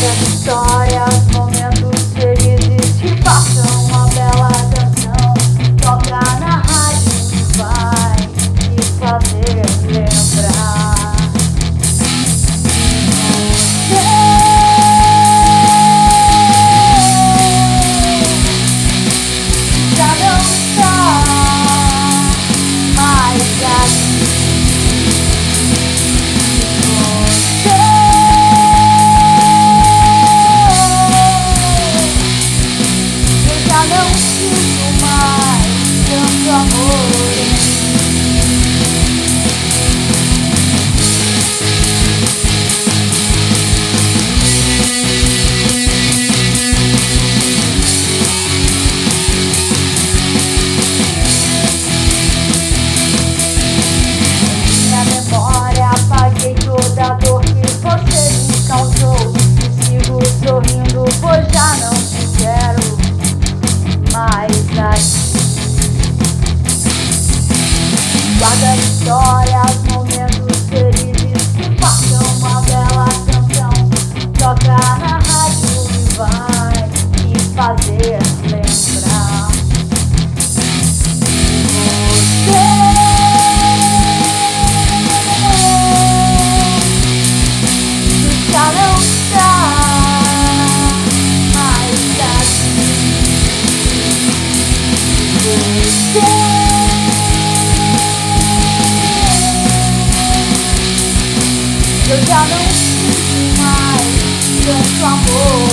Muitas histórias, momentos felizes que passam uma bela canção. Toca na rádio, vai me fazer lembrar. já não sinto mais tanto amor em ti. Eu já não sinto mais tanto amor.